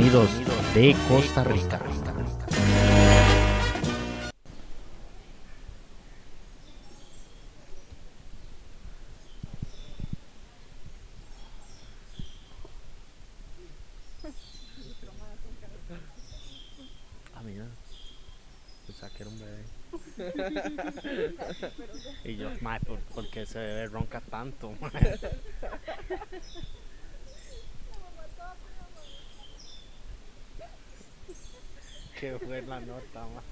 Unidos de Costa Rica. Ah, mira. Pensaba que era un bebé. y yo, mae, ¿por, por qué ese bebé ronca tanto? mae?" Qué buena nota, mae.